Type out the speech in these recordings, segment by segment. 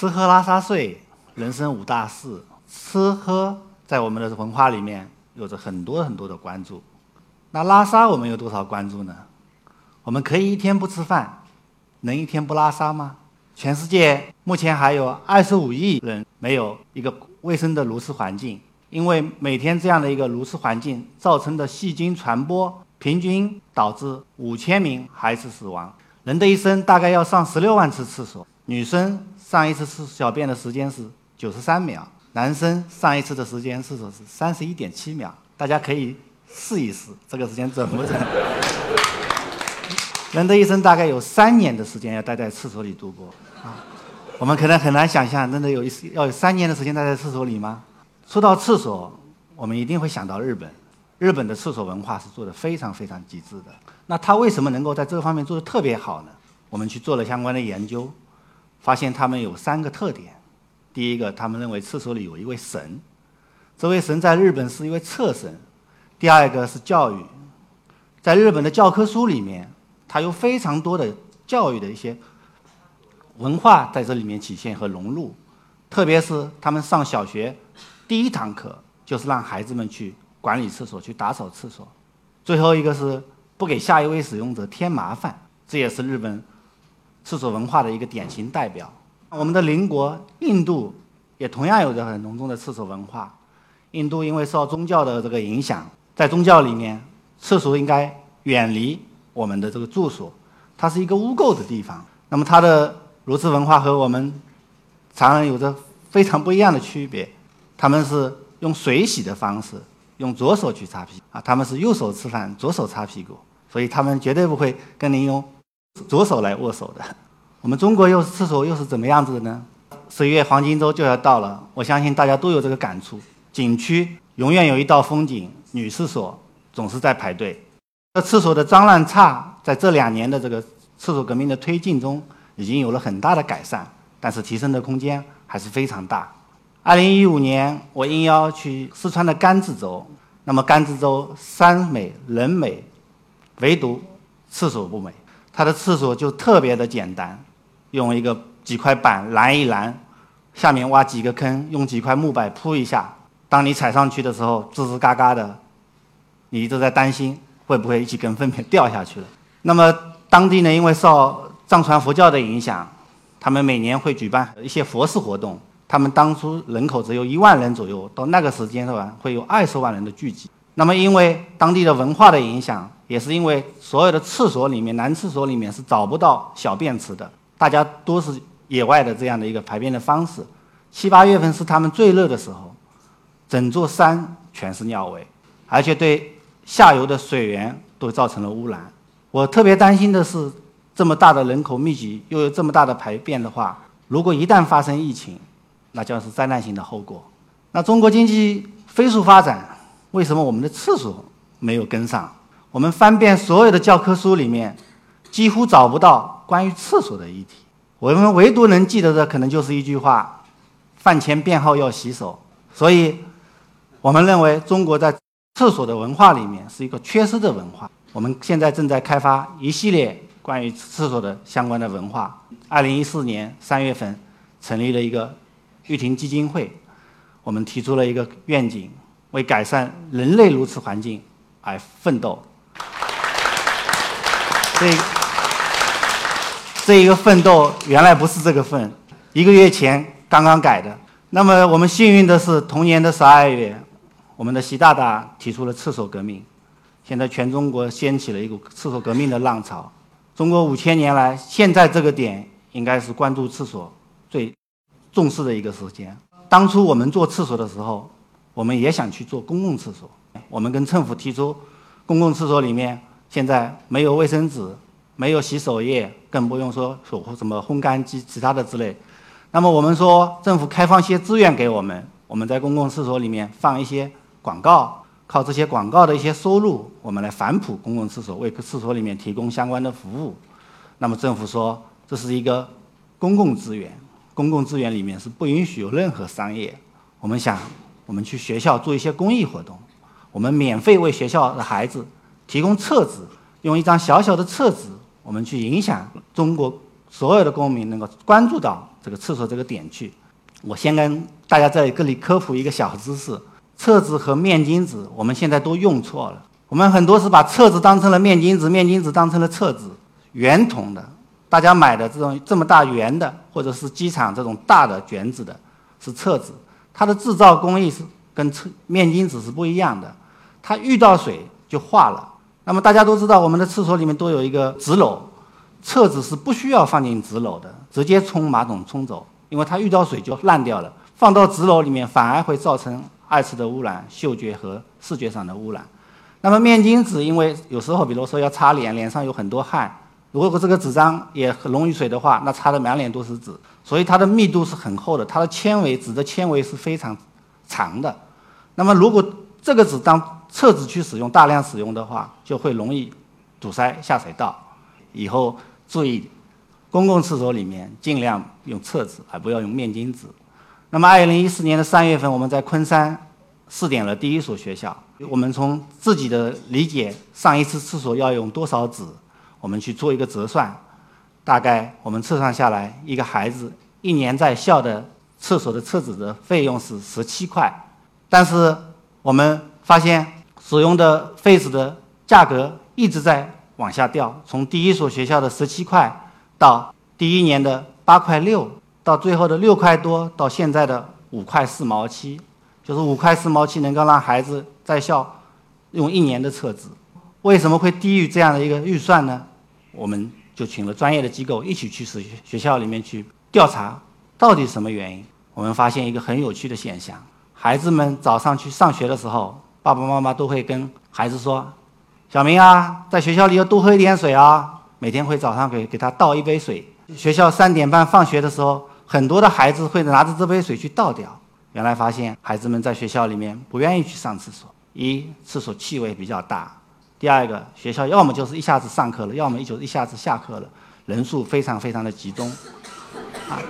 吃喝拉撒睡，人生五大事。吃喝在我们的文化里面有着很多很多的关注。那拉撒我们有多少关注呢？我们可以一天不吃饭，能一天不拉撒吗？全世界目前还有二十五亿人没有一个卫生的如厕环境，因为每天这样的一个如厕环境造成的细菌传播，平均导致五千名孩子死亡。人的一生大概要上十六万次厕所，女生上一次次小便的时间是九十三秒，男生上一次的时间厕所是三十一点七秒。大家可以试一试这个时间准不准？人的一生大概有三年的时间要待在厕所里度过啊，我们可能很难想象，真的有一要有三年的时间待在厕所里吗？说到厕所，我们一定会想到日本，日本的厕所文化是做的非常非常极致的。那他为什么能够在这方面做的特别好呢？我们去做了相关的研究，发现他们有三个特点。第一个，他们认为厕所里有一位神，这位神在日本是一位厕神。第二个是教育，在日本的教科书里面，它有非常多的教育的一些文化在这里面体现和融入。特别是他们上小学第一堂课就是让孩子们去管理厕所、去打扫厕所。最后一个是。不给下一位使用者添麻烦，这也是日本厕所文化的一个典型代表。我们的邻国印度也同样有着很浓重的厕所文化。印度因为受宗教的这个影响，在宗教里面，厕所应该远离我们的这个住所，它是一个污垢的地方。那么它的如厕文化和我们常人有着非常不一样的区别，他们是用水洗的方式，用左手去擦屁啊，他们是右手吃饭，左手擦屁股。所以他们绝对不会跟您用左手来握手的。我们中国又是厕所又是怎么样子的呢？十一月黄金周就要到了，我相信大家都有这个感触。景区永远有一道风景，女厕所总是在排队。这厕所的脏乱差，在这两年的这个厕所革命的推进中，已经有了很大的改善，但是提升的空间还是非常大。二零一五年，我应邀去四川的甘孜州，那么甘孜州山美人美。唯独厕所不美，它的厕所就特别的简单，用一个几块板拦一拦，下面挖几个坑，用几块木板铺一下。当你踩上去的时候，吱吱嘎嘎的，你一直在担心会不会一起跟粪便掉下去了。那么当地呢，因为受藏传佛教的影响，他们每年会举办一些佛事活动。他们当初人口只有一万人左右，到那个时间段会有二十万人的聚集。那么因为当地的文化的影响。也是因为所有的厕所里面，男厕所里面是找不到小便池的，大家都是野外的这样的一个排便的方式。七八月份是他们最热的时候，整座山全是尿味，而且对下游的水源都造成了污染。我特别担心的是，这么大的人口密集，又有这么大的排便的话，如果一旦发生疫情，那将是灾难性的后果。那中国经济飞速发展，为什么我们的厕所没有跟上？我们翻遍所有的教科书里面，几乎找不到关于厕所的议题。我们唯独能记得的，可能就是一句话：饭前便后要洗手。所以，我们认为中国在厕所的文化里面是一个缺失的文化。我们现在正在开发一系列关于厕所的相关的文化。二零一四年三月份，成立了一个玉婷基金会，我们提出了一个愿景，为改善人类如此环境而奋斗。这这一个奋斗原来不是这个份，一个月前刚刚改的。那么我们幸运的是，同年的十二月，我们的习大大提出了厕所革命，现在全中国掀起了一股厕所革命的浪潮。中国五千年来，现在这个点应该是关注厕所最重视的一个时间。当初我们做厕所的时候，我们也想去做公共厕所，我们跟政府提出，公共厕所里面。现在没有卫生纸，没有洗手液，更不用说手什么烘干机、其他的之类。那么我们说，政府开放一些资源给我们，我们在公共厕所里面放一些广告，靠这些广告的一些收入，我们来反哺公共厕所，为厕所里面提供相关的服务。那么政府说，这是一个公共资源，公共资源里面是不允许有任何商业。我们想，我们去学校做一些公益活动，我们免费为学校的孩子。提供厕纸，用一张小小的厕纸，我们去影响中国所有的公民能够关注到这个厕所这个点去。我先跟大家在这里科普一个小知识：厕纸和面巾纸，我们现在都用错了。我们很多是把厕纸当成了面巾纸，面巾纸当成了厕纸。圆筒的，大家买的这种这么大圆的，或者是机场这种大的卷纸的，是厕纸。它的制造工艺是跟厕面巾纸是不一样的，它遇到水就化了。那么大家都知道，我们的厕所里面都有一个纸篓，厕纸是不需要放进纸篓的，直接冲马桶冲走，因为它遇到水就烂掉了。放到纸篓里面反而会造成二次的污染，嗅觉和视觉上的污染。那么面巾纸，因为有时候，比如说要擦脸，脸上有很多汗，如果这个纸张也很溶于水的话，那擦的满脸都是纸，所以它的密度是很厚的，它的纤维纸的纤维是非常长的。那么如果这个纸当厕纸去使用，大量使用的话，就会容易堵塞下水道。以后注意，公共厕所里面尽量用厕纸，而不要用面巾纸。那么，二零一四年的三月份，我们在昆山试点了第一所学校。我们从自己的理解，上一次厕所要用多少纸，我们去做一个折算，大概我们测算下来，一个孩子一年在校的厕所的厕纸的费用是十七块。但是我们发现，使用的废纸的价格一直在往下掉，从第一所学校的十七块，到第一年的八块六，到最后的六块多，到现在的五块四毛七。就是五块四毛七能够让孩子在校用一年的厕纸，为什么会低于这样的一个预算呢？我们就请了专业的机构一起去学学校里面去调查，到底什么原因？我们发现一个很有趣的现象：孩子们早上去上学的时候，爸爸妈妈都会跟孩子说：“小明啊，在学校里要多喝一点水啊。”每天会早上给给他倒一杯水。学校三点半放学的时候，很多的孩子会拿着这杯水去倒掉。原来发现孩子们在学校里面不愿意去上厕所，一厕所气味比较大；第二个学校要么就是一下子上课了，要么就一下子下课了，人数非常非常的集中。啊，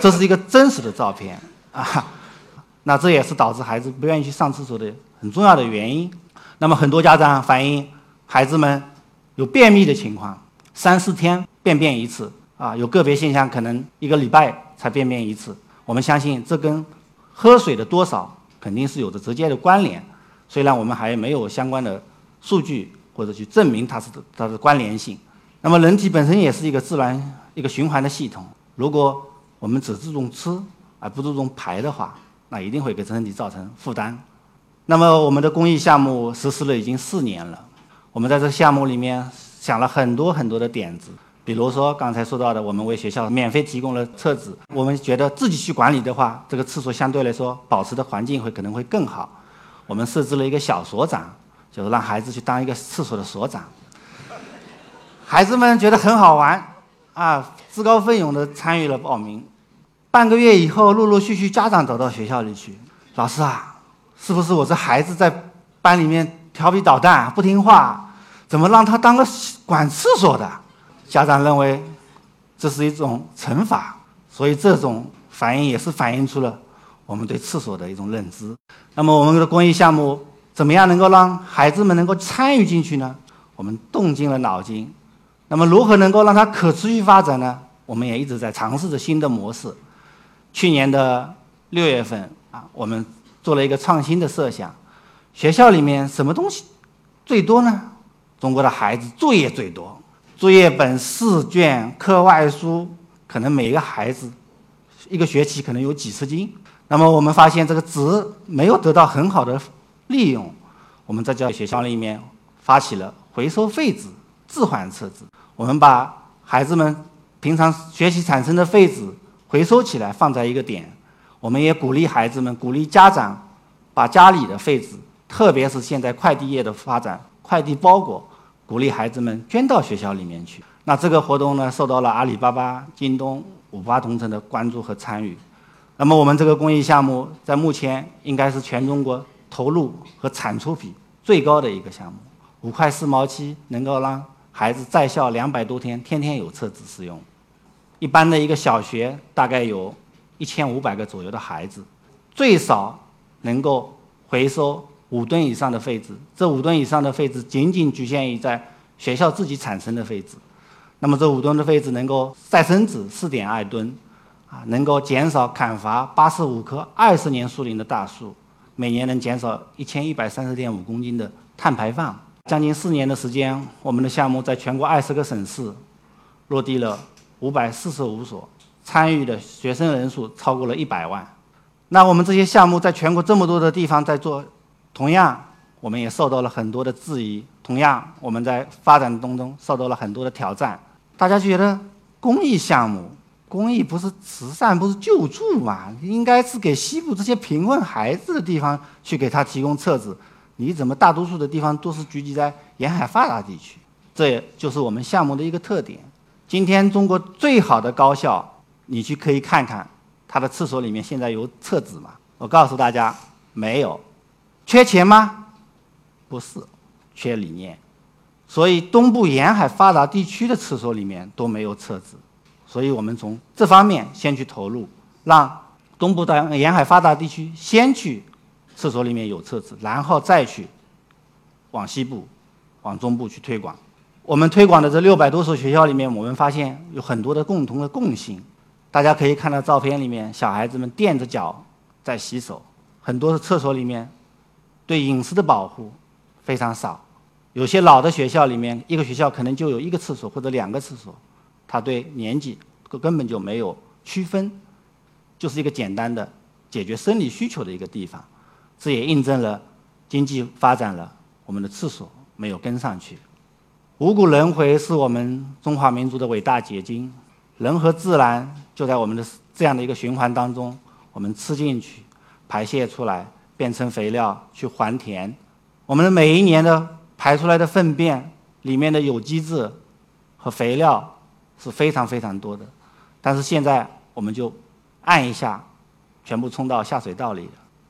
这是一个真实的照片啊。那这也是导致孩子不愿意去上厕所的很重要的原因。那么很多家长反映孩子们有便秘的情况，三四天便便一次啊，有个别现象可能一个礼拜才便便一次。我们相信这跟喝水的多少肯定是有着直接的关联，虽然我们还没有相关的数据或者去证明它是它的关联性。那么人体本身也是一个自然一个循环的系统，如果我们只注重吃而不注重排的话，那一定会给身体造成负担。那么我们的公益项目实施了已经四年了，我们在这个项目里面想了很多很多的点子。比如说刚才说到的，我们为学校免费提供了厕纸。我们觉得自己去管理的话，这个厕所相对来说保持的环境会可能会更好。我们设置了一个小所长，就是让孩子去当一个厕所的所长。孩子们觉得很好玩，啊，自告奋勇地参与了报名。半个月以后，陆陆续续家长走到学校里去，老师啊，是不是我这孩子在班里面调皮捣蛋不听话，怎么让他当个管厕所的？家长认为这是一种惩罚，所以这种反应也是反映出了我们对厕所的一种认知。那么我们的公益项目怎么样能够让孩子们能够参与进去呢？我们动尽了脑筋。那么如何能够让它可持续发展呢？我们也一直在尝试着新的模式。去年的六月份啊，我们做了一个创新的设想：学校里面什么东西最多呢？中国的孩子作业最多。作业本、试卷、课外书，可能每一个孩子一个学期可能有几十斤。那么我们发现这个纸没有得到很好的利用，我们在教育学校里面发起了回收废纸、置换厕纸。我们把孩子们平常学习产生的废纸回收起来，放在一个点。我们也鼓励孩子们、鼓励家长把家里的废纸，特别是现在快递业的发展，快递包裹。鼓励孩子们捐到学校里面去。那这个活动呢，受到了阿里巴巴、京东、五八同城的关注和参与。那么我们这个公益项目在目前应该是全中国投入和产出比最高的一个项目。五块四毛七能够让孩子在校两百多天，天天有厕纸使用。一般的一个小学大概有一千五百个左右的孩子，最少能够回收。五吨以上的废纸，这五吨以上的废纸仅仅局限于在学校自己产生的废纸。那么。那么这五吨的废纸能够再生纸四点二吨，啊，能够减少砍伐八十五棵二十年树龄的大树，每年能减少一千一百三十点五公斤的碳排放。将近四年的时间，我们的项目在全国二十个省市落地了五百四十五所，参与的学生人数超过了一百万。那我们这些项目在全国这么多的地方在做，同样我们也受到了很多的质疑，同样我们在发展当中受到了很多的挑战。大家觉得公益项目，公益不是慈善，不是救助嘛？应该是给西部这些贫困孩子的地方去给他提供册子。你怎么大多数的地方都是聚集在沿海发达地区？这也就是我们项目的一个特点。今天中国最好的高校，你去可以看看。他的厕所里面现在有厕纸吗？我告诉大家，没有。缺钱吗？不是，缺理念。所以东部沿海发达地区的厕所里面都没有厕纸。所以我们从这方面先去投入，让东部的沿海发达地区先去厕所里面有厕纸，然后再去往西部、往中部去推广。我们推广的这六百多所学校里面，我们发现有很多的共同的共性。大家可以看到照片里面，小孩子们垫着脚在洗手，很多的厕所里面对隐私的保护非常少。有些老的学校里面，一个学校可能就有一个厕所或者两个厕所，他对年纪根本就没有区分，就是一个简单的解决生理需求的一个地方。这也印证了经济发展了，我们的厕所没有跟上去。五谷轮回是我们中华民族的伟大结晶。人和自然就在我们的这样的一个循环当中，我们吃进去，排泄出来，变成肥料去还田。我们的每一年的排出来的粪便里面的有机质和肥料是非常非常多的，但是现在我们就按一下，全部冲到下水道里，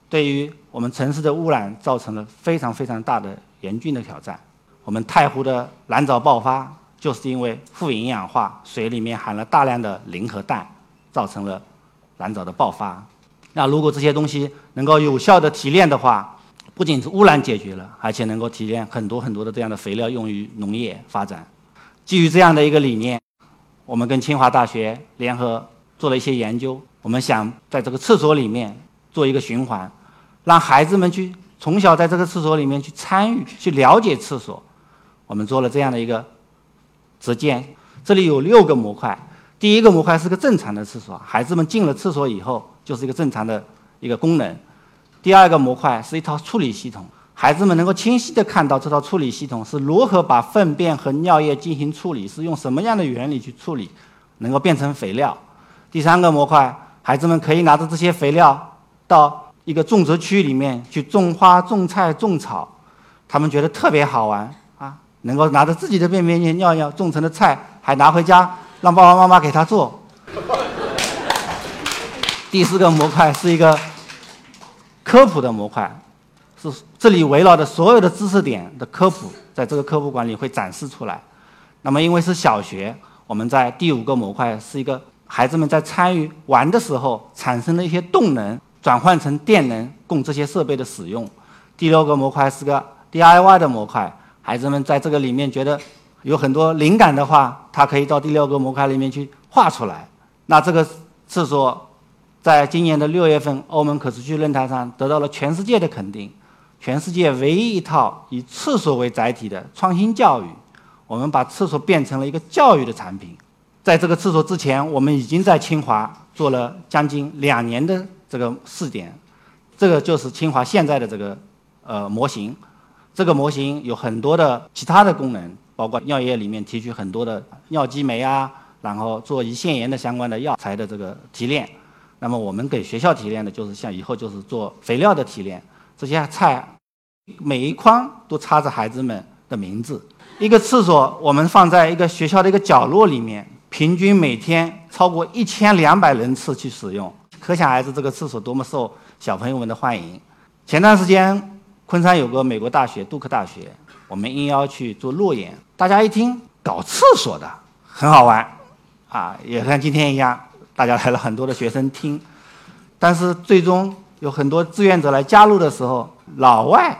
对于我们城市的污染造成了非常非常大的严峻的挑战。我们太湖的蓝藻爆发。就是因为富营养化，水里面含了大量的磷和氮，造成了蓝藻的爆发。那如果这些东西能够有效的提炼的话，不仅是污染解决了，而且能够提炼很多很多的这样的肥料用于农业发展。基于这样的一个理念，我们跟清华大学联合做了一些研究。我们想在这个厕所里面做一个循环，让孩子们去从小在这个厕所里面去参与、去了解厕所。我们做了这样的一个。实践，这里有六个模块。第一个模块是个正常的厕所，孩子们进了厕所以后就是一个正常的一个功能。第二个模块是一套处理系统，孩子们能够清晰地看到这套处理系统是如何把粪便和尿液进行处理，是用什么样的原理去处理，能够变成肥料。第三个模块，孩子们可以拿着这些肥料到一个种植区里面去种花、种菜、种草，他们觉得特别好玩啊。能够拿着自己的便便尿尿种成的菜，还拿回家让爸爸妈妈给他做。第四个模块是一个科普的模块，是这里围绕的所有的知识点的科普，在这个科普馆里会展示出来。那么因为是小学，我们在第五个模块是一个孩子们在参与玩的时候产生的一些动能转换成电能，供这些设备的使用。第六个模块是个 DIY 的模块。孩子们在这个里面觉得有很多灵感的话，他可以到第六个模块里面去画出来。那这个是说在今年的六月份欧盟可持续论坛上得到了全世界的肯定，全世界唯一一套以厕所为载体的创新教育。我们把厕所变成了一个教育的产品。在这个厕所之前，我们已经在清华做了将近两年的这个试点，这个就是清华现在的这个呃模型。这个模型有很多的其他的功能，包括尿液里面提取很多的尿激酶啊，然后做胰腺炎的相关的药材的这个提炼。那么我们给学校提炼的就是像以后就是做肥料的提炼。这些菜每一筐都插着孩子们的名字。一个厕所我们放在一个学校的一个角落里面，平均每天超过一千两百人次去使用，可想而知这个厕所多么受小朋友们的欢迎。前段时间。昆山有个美国大学杜克大学，我们应邀去做路演。大家一听搞厕所的很好玩，啊，也像今天一样，大家来了很多的学生听。但是最终有很多志愿者来加入的时候，老外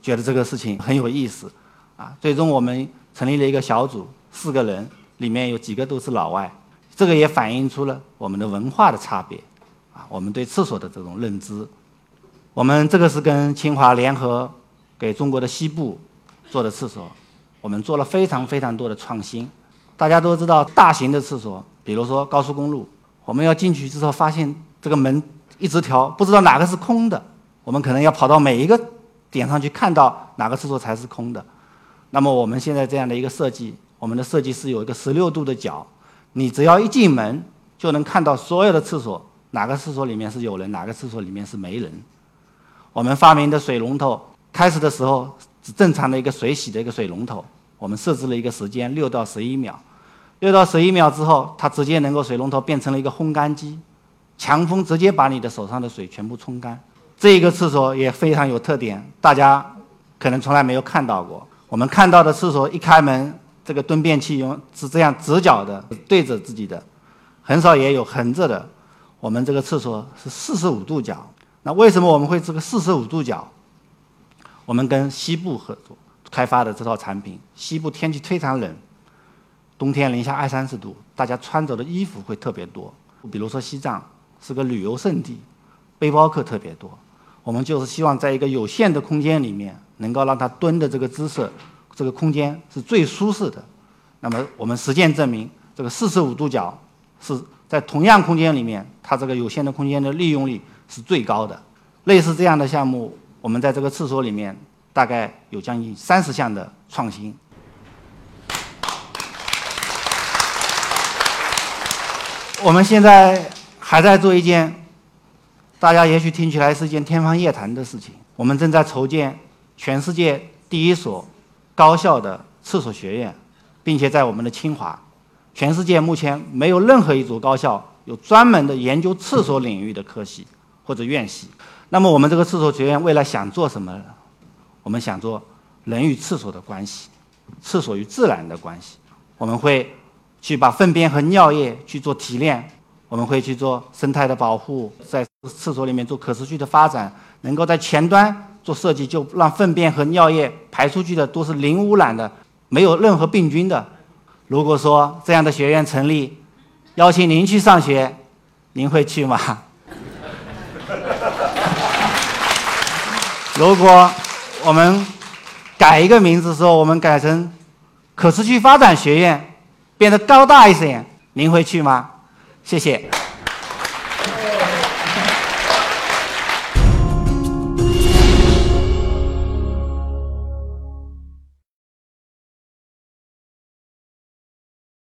觉得这个事情很有意思，啊，最终我们成立了一个小组，四个人，里面有几个都是老外，这个也反映出了我们的文化的差别，啊，我们对厕所的这种认知。我们这个是跟清华联合给中国的西部做的厕所，我们做了非常非常多的创新。大家都知道，大型的厕所，比如说高速公路，我们要进去之后发现这个门一直调，不知道哪个是空的，我们可能要跑到每一个点上去看到哪个厕所才是空的。那么我们现在这样的一个设计，我们的设计是有一个十六度的角，你只要一进门就能看到所有的厕所，哪个厕所里面是有人，哪个厕所里面是没人。我们发明的水龙头，开始的时候是正常的一个水洗的一个水龙头，我们设置了一个时间六到十一秒，六到十一秒之后，它直接能够水龙头变成了一个烘干机，强风直接把你的手上的水全部冲干。这一个厕所也非常有特点，大家可能从来没有看到过。我们看到的厕所一开门，这个蹲便器用是这样直角的对着自己的，很少也有横着的。我们这个厕所是四十五度角。那为什么我们会这个四十五度角？我们跟西部合作开发的这套产品。西部天气非常冷，冬天零下二三十度，大家穿着的衣服会特别多。比如说西藏是个旅游胜地，背包客特别多。我们就是希望在一个有限的空间里面，能够让他蹲的这个姿势，这个空间是最舒适的。那么我们实践证明，这个四十五度角是在同样空间里面，它这个有限的空间的利用率是最高的。类似这样的项目，我们在这个厕所里面大概有将近三十项的创新。我们现在还在做一件。大家也许听起来是一件天方夜谭的事情。我们正在筹建全世界第一所高校的厕所学院，并且在我们的清华，全世界目前没有任何一所高校有专门的研究厕所领域的科系或者院系。那么，我们这个厕所学院未来想做什么？我们想做人与厕所的关系，厕所与自然的关系。我们会去把粪便和尿液去做提炼。我们会去做生态的保护，在厕所里面做可持续的发展，能够在前端做设计，就让粪便和尿液排出去的都是零污染的，没有任何病菌的。如果说这样的学院成立，邀请您去上学，您会去吗？如果我们改一个名字说，我们改成可持续发展学院，变得高大一些，您会去吗？谢谢。